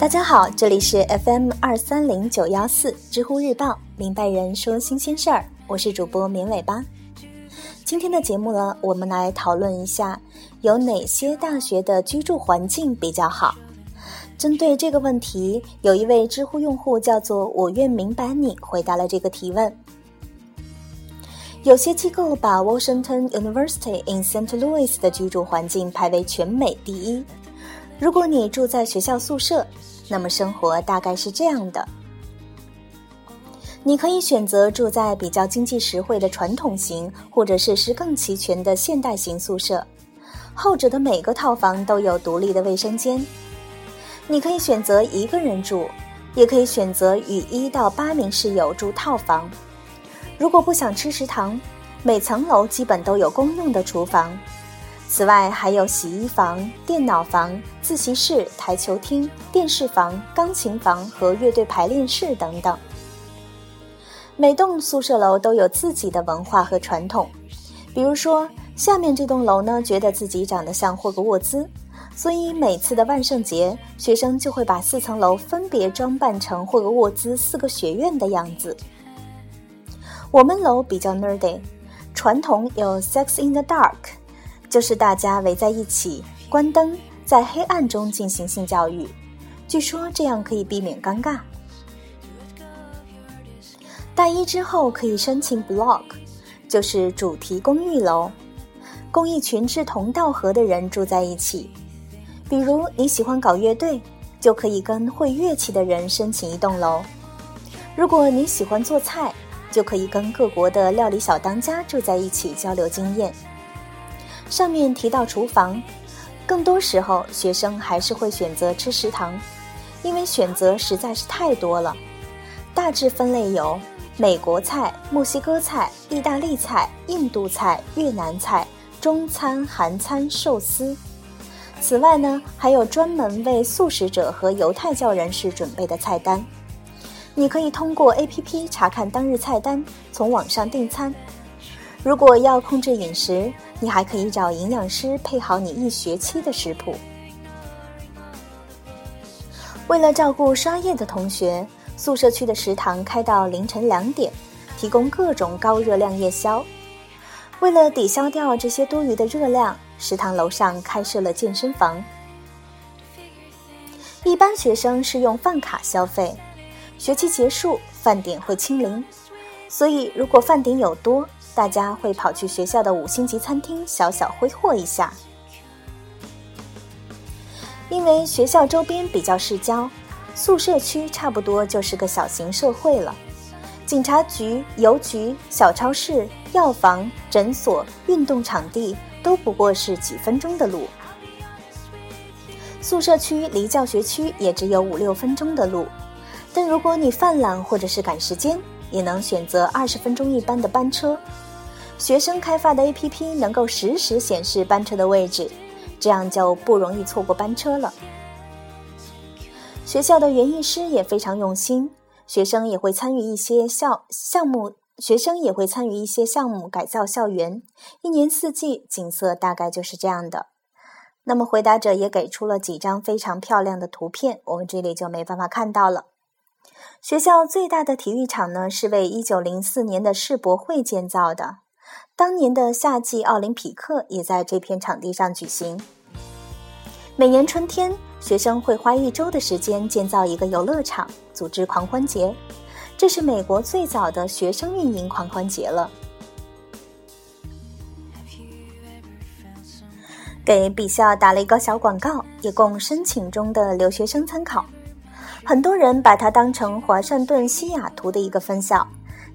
大家好，这里是 FM 二三零九幺四知乎日报明白人说新鲜事儿，我是主播绵尾巴。今天的节目呢，我们来讨论一下有哪些大学的居住环境比较好。针对这个问题，有一位知乎用户叫做“我愿明白你”回答了这个提问。有些机构把 Washington University in St. Louis 的居住环境排为全美第一。如果你住在学校宿舍，那么生活大概是这样的：你可以选择住在比较经济实惠的传统型，或者设施更齐全的现代型宿舍。后者的每个套房都有独立的卫生间。你可以选择一个人住，也可以选择与一到八名室友住套房。如果不想吃食堂，每层楼基本都有公用的厨房。此外，还有洗衣房、电脑房、自习室、台球厅、电视房、钢琴房和乐队排练室等等。每栋宿舍楼都有自己的文化和传统，比如说，下面这栋楼呢，觉得自己长得像霍格沃兹，所以每次的万圣节，学生就会把四层楼分别装扮成霍格沃兹四个学院的样子。我们楼比较 nerdy，传统有 Sex in the Dark。就是大家围在一起，关灯，在黑暗中进行性教育。据说这样可以避免尴尬。大一之后可以申请 block，就是主题公寓楼，供一群志同道合的人住在一起。比如你喜欢搞乐队，就可以跟会乐器的人申请一栋楼。如果你喜欢做菜，就可以跟各国的料理小当家住在一起交流经验。上面提到厨房，更多时候学生还是会选择吃食堂，因为选择实在是太多了。大致分类有美国菜、墨西哥菜、意大利菜、印度菜、越南菜、中餐、韩餐、寿司。此外呢，还有专门为素食者和犹太教人士准备的菜单。你可以通过 APP 查看当日菜单，从网上订餐。如果要控制饮食，你还可以找营养师配好你一学期的食谱。为了照顾刷夜的同学，宿舍区的食堂开到凌晨两点，提供各种高热量夜宵。为了抵消掉这些多余的热量，食堂楼上开设了健身房。一般学生是用饭卡消费，学期结束饭点会清零，所以如果饭点有多。大家会跑去学校的五星级餐厅小小挥霍一下，因为学校周边比较市郊，宿舍区差不多就是个小型社会了。警察局、邮局、小超市、药房、诊所、运动场地都不过是几分钟的路。宿舍区离教学区也只有五六分钟的路，但如果你犯懒或者是赶时间。也能选择二十分钟一班的班车，学生开发的 APP 能够实时显示班车的位置，这样就不容易错过班车了。学校的园艺师也非常用心，学生也会参与一些校项目，学生也会参与一些项目改造校园，一年四季景色大概就是这样的。那么回答者也给出了几张非常漂亮的图片，我们这里就没办法看到了。学校最大的体育场呢，是为1904年的世博会建造的。当年的夏季奥林匹克也在这片场地上举行。每年春天，学生会花一周的时间建造一个游乐场，组织狂欢节。这是美国最早的学生运营狂欢节了。给比校打了一个小广告，也供申请中的留学生参考。很多人把它当成华盛顿西雅图的一个分校，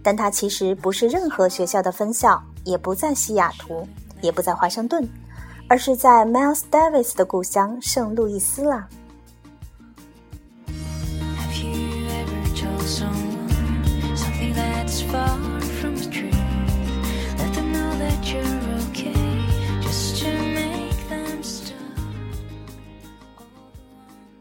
但它其实不是任何学校的分校，也不在西雅图，也不在华盛顿，而是在 Miles Davis 的故乡圣路易斯了。